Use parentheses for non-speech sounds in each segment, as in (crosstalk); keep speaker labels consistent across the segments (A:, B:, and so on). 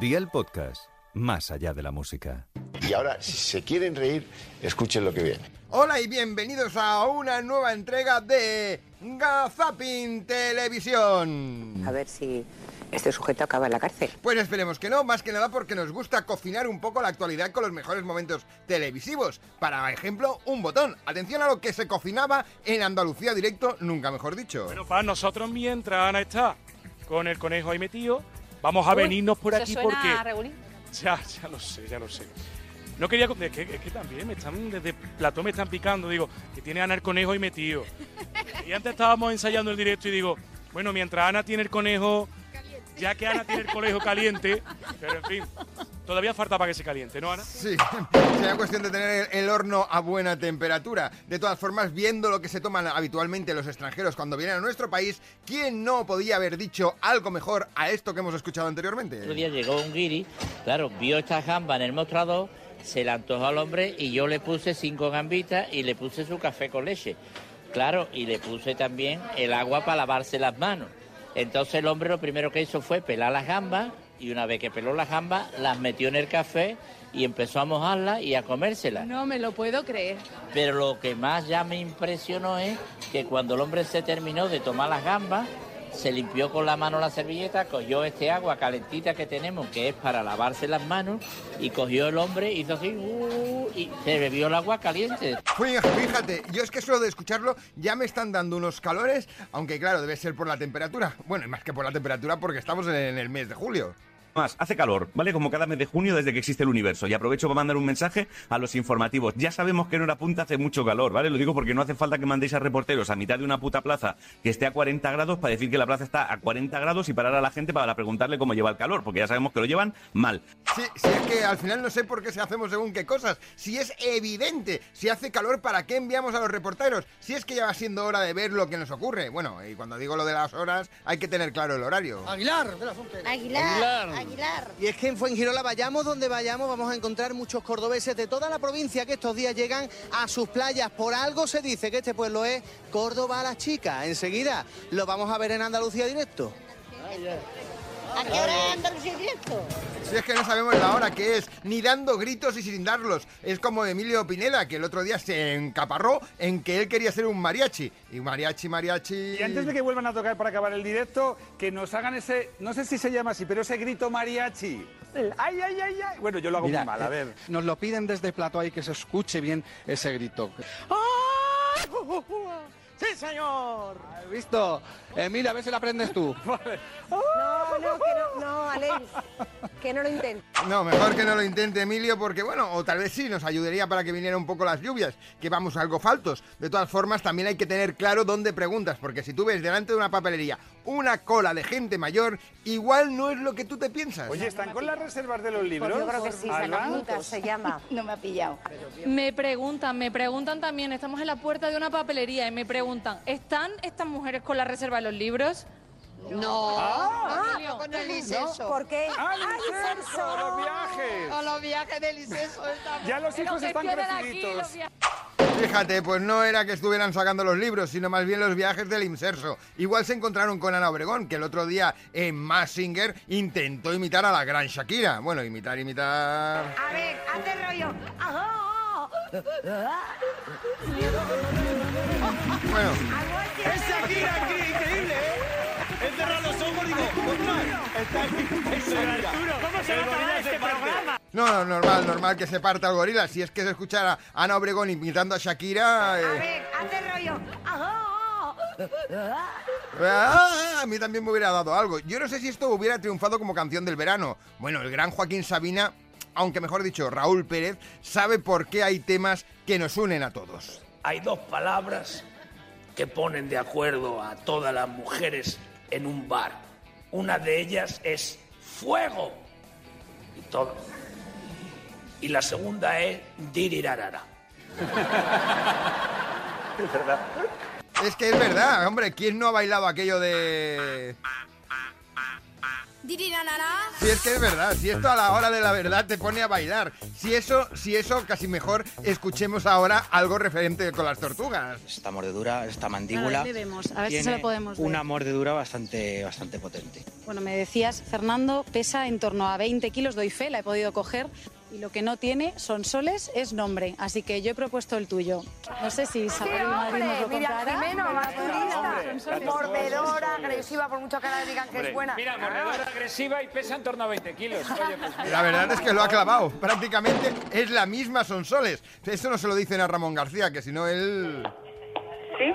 A: Día el podcast, más allá de la música.
B: Y ahora, si se quieren reír, escuchen lo que viene.
C: Hola y bienvenidos a una nueva entrega de Gazapin Televisión.
D: A ver si este sujeto acaba en la cárcel.
C: Pues esperemos que no, más que nada porque nos gusta cocinar un poco la actualidad con los mejores momentos televisivos. Para ejemplo, un botón. Atención a lo que se cocinaba en Andalucía directo, nunca mejor dicho.
E: Bueno, para nosotros mientras Ana está con el conejo ahí metido, vamos a venirnos por
F: ¿Eso
E: aquí
F: suena
E: porque...
F: regulín?
E: Ya, ya lo sé, ya lo sé. No quería... Es que, es que también me están... Desde Platón me están picando, digo, que tiene Ana el conejo ahí metido. Y antes estábamos ensayando el directo y digo, bueno, mientras Ana tiene el conejo... Ya que Ana tiene el conejo caliente, pero en fin, todavía falta para que se caliente, ¿no, Ana?
C: Sí, (laughs) sería cuestión de tener el, el horno a buena temperatura. De todas formas, viendo lo que se toman habitualmente los extranjeros cuando vienen a nuestro país, ¿quién no podía haber dicho algo mejor a esto que hemos escuchado anteriormente?
G: Otro día llegó un guiri, claro, vio esta gamba en el mostrador, se la antojó al hombre y yo le puse cinco gambitas y le puse su café con leche. Claro, y le puse también el agua para lavarse las manos. Entonces el hombre lo primero que hizo fue pelar las gambas y una vez que peló las gambas las metió en el café y empezó a mojarlas y a comérselas.
F: No me lo puedo creer.
G: Pero lo que más ya me impresionó es que cuando el hombre se terminó de tomar las gambas, se limpió con la mano la servilleta, cogió este agua calentita que tenemos, que es para lavarse las manos, y cogió el hombre, hizo así, uh, y se bebió el agua caliente.
C: Fíjate, yo es que solo de escucharlo ya me están dando unos calores, aunque claro, debe ser por la temperatura. Bueno, y más que por la temperatura porque estamos en el mes de julio.
H: Más, hace calor, ¿vale? Como cada mes de junio desde que existe el universo. Y aprovecho para mandar un mensaje a los informativos. Ya sabemos que en hora punta hace mucho calor, ¿vale? Lo digo porque no hace falta que mandéis a reporteros a mitad de una puta plaza que esté a 40 grados para decir que la plaza está a 40 grados y parar a la gente para preguntarle cómo lleva el calor, porque ya sabemos que lo llevan mal.
C: Sí, si es que al final no sé por qué se hacemos según qué cosas. Si es evidente, si hace calor, ¿para qué enviamos a los reporteros? Si es que ya va siendo hora de ver lo que nos ocurre. Bueno, y cuando digo lo de las horas, hay que tener claro el horario.
I: Aguilar de la.
J: Aguilar, Aguilar.
I: Y es que en Fuengirola, vayamos donde vayamos, vamos a encontrar muchos cordobeses de toda la provincia que estos días llegan a sus playas. Por algo se dice que este pueblo es Córdoba a las chicas. Enseguida lo vamos a ver en Andalucía directo.
J: ¿A qué hora es Andalucía directo?
C: Si es que no sabemos la hora que es, ni dando gritos y sin darlos. Es como Emilio Pineda, que el otro día se encaparró en que él quería ser un mariachi. Y mariachi, mariachi...
K: Y antes de que vuelvan a tocar para acabar el directo, que nos hagan ese, no sé si se llama así, pero ese grito mariachi. El ay, ay, ay, ay. Bueno, yo lo hago
L: Mira,
K: muy mal, a
L: eh,
K: ver.
L: Nos lo piden desde plato ahí que se escuche bien ese grito.
I: ¡Sí, señor!
L: ¿Has visto? Eh, mira, a ver si la aprendes tú. (laughs)
D: No, no, que no, no, Alex, que no lo intente.
C: No, mejor que no lo intente Emilio porque, bueno, o tal vez sí, nos ayudaría para que viniera un poco las lluvias, que vamos algo faltos. De todas formas, también hay que tener claro dónde preguntas, porque si tú ves delante de una papelería una cola de gente mayor, igual no es lo que tú te piensas.
K: Oye, ¿están con las reservas de los libros?
D: Pues yo creo que sí, se llama. (laughs)
J: No me ha pillado.
F: Me preguntan, me preguntan también, estamos en la puerta de una papelería y me preguntan, ¿están estas mujeres con la reserva de los libros?
J: No.
F: Ah,
J: no, con el liceso.
D: ¿Por qué?
K: ¡Ah,
D: ¡Ay,
K: liceso!
D: Celso!
K: ¡Los viajes!
J: A los viajes del estamos.
K: Ya los hijos están creciditos.
C: Fíjate, pues no era que estuvieran sacando los libros, sino más bien los viajes del Inserso. Igual se encontraron con Ana Obregón, que el otro día en Massinger intentó imitar a la gran Shakira. Bueno, imitar, imitar...
J: A ver, hazte rollo.
C: Bueno,
K: ¡Es Shakira, qué increíble, eh! He cerrado los ojos y digo, ¡ostras! Está es Shakira. ¿Cómo se va a acabar este programa?
C: No, no, normal, normal que se parta el gorila. Si es que se escuchara a Ana Obregón imitando a Shakira...
J: A
C: eh,
J: ver, hazte rollo.
C: Ah, a mí también me hubiera dado algo. Yo no sé si esto hubiera triunfado como canción del verano. Bueno, el gran Joaquín Sabina, aunque mejor dicho, Raúl Pérez, sabe por qué hay temas que nos unen a todos.
M: Hay dos palabras que ponen de acuerdo a todas las mujeres en un bar. Una de ellas es fuego. Y todo. Y la segunda es dirirarara. (laughs)
K: Es verdad.
C: Es que es verdad, hombre, ¿quién no ha bailado aquello de... Si es que es verdad, si esto a la hora de la verdad te pone a bailar. Si eso, si eso, casi mejor escuchemos ahora algo referente con las tortugas.
N: Esta mordedura, esta mandíbula.
O: A ver, le vemos, a ver si se lo podemos ver.
N: Una mordedura bastante, bastante potente.
O: Bueno, me decías, Fernando, pesa en torno a 20 kilos, doy fe, la he podido coger. Y lo que no tiene son soles, es nombre. Así que yo he propuesto el tuyo. No sé si Isabel Madrid nos lo
D: Mira,
O: comprará.
D: Jimeno, mordedora, agresiva, por mucho que ahora digan que es buena.
K: Mira, mordedora agresiva y pesa en torno a 20 kilos. Oye, pues mira.
C: La verdad es que lo ha clavado. Prácticamente es la misma Sonsoles. Eso no se lo dicen a Ramón García, que si no él...
P: ¿Sí?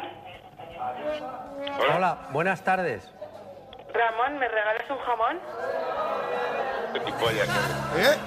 Q: Hola, buenas tardes.
P: Ramón, ¿me regalas un jamón?
C: ¿Eh?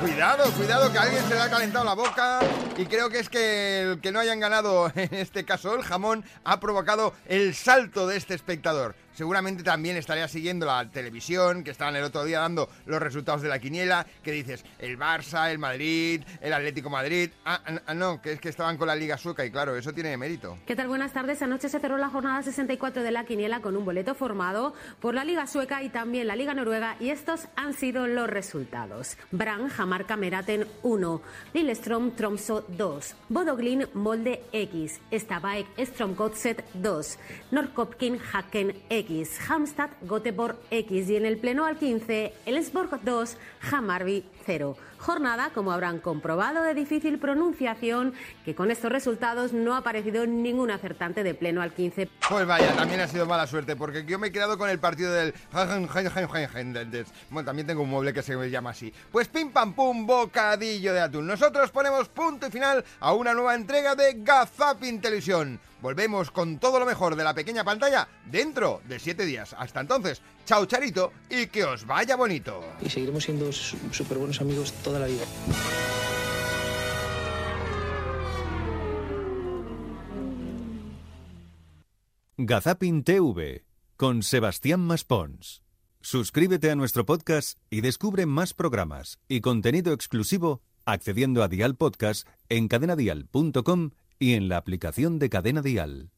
C: Cuidado, cuidado, que a alguien se le ha calentado la boca y creo que es que el que no hayan ganado, (laughs) en este caso el jamón, ha provocado el salto de este espectador. Seguramente también estaría siguiendo la televisión, que estaban el otro día dando los resultados de la quiniela, que dices, el Barça, el Madrid, el Atlético Madrid... Ah, ah, no, que es que estaban con la Liga Sueca y claro, eso tiene mérito.
R: ¿Qué tal? Buenas tardes. Anoche se cerró la jornada 64 de la Quiniela con un boleto formado por la Liga Sueca y también la Liga Noruega y estos han sido los resultados. Brand, Jamarca, Meraten 1, Lillestrøm, Tromso 2, Bodoglin, Molde X, Stabaek, Stromgodset 2, Norrköping, Haken X, Hamstad, Göteborg X y en el pleno al 15, Ellensborg 2, Hamarby 0. Jornada, como habrán comprobado, de difícil pronunciación, que con estos resultados no ha aparecido ningún acertante de pleno al 15.
C: Pues vaya, también ha sido mala suerte, porque yo me he quedado con el partido del... Bueno, también tengo un mueble que se llama así. Pues pim pam pum, bocadillo de atún. Nosotros ponemos punto y final a una nueva entrega de Gazapin Televisión. Volvemos con todo lo mejor de la pequeña pantalla dentro de siete días. Hasta entonces, chao Charito y que os vaya bonito.
N: Y seguiremos siendo súper buenos amigos toda la vida.
A: Gazapin TV con Sebastián Maspons. Suscríbete a nuestro podcast y descubre más programas y contenido exclusivo accediendo a Dial Podcast en cadenadial.com y en la aplicación de Cadena Dial.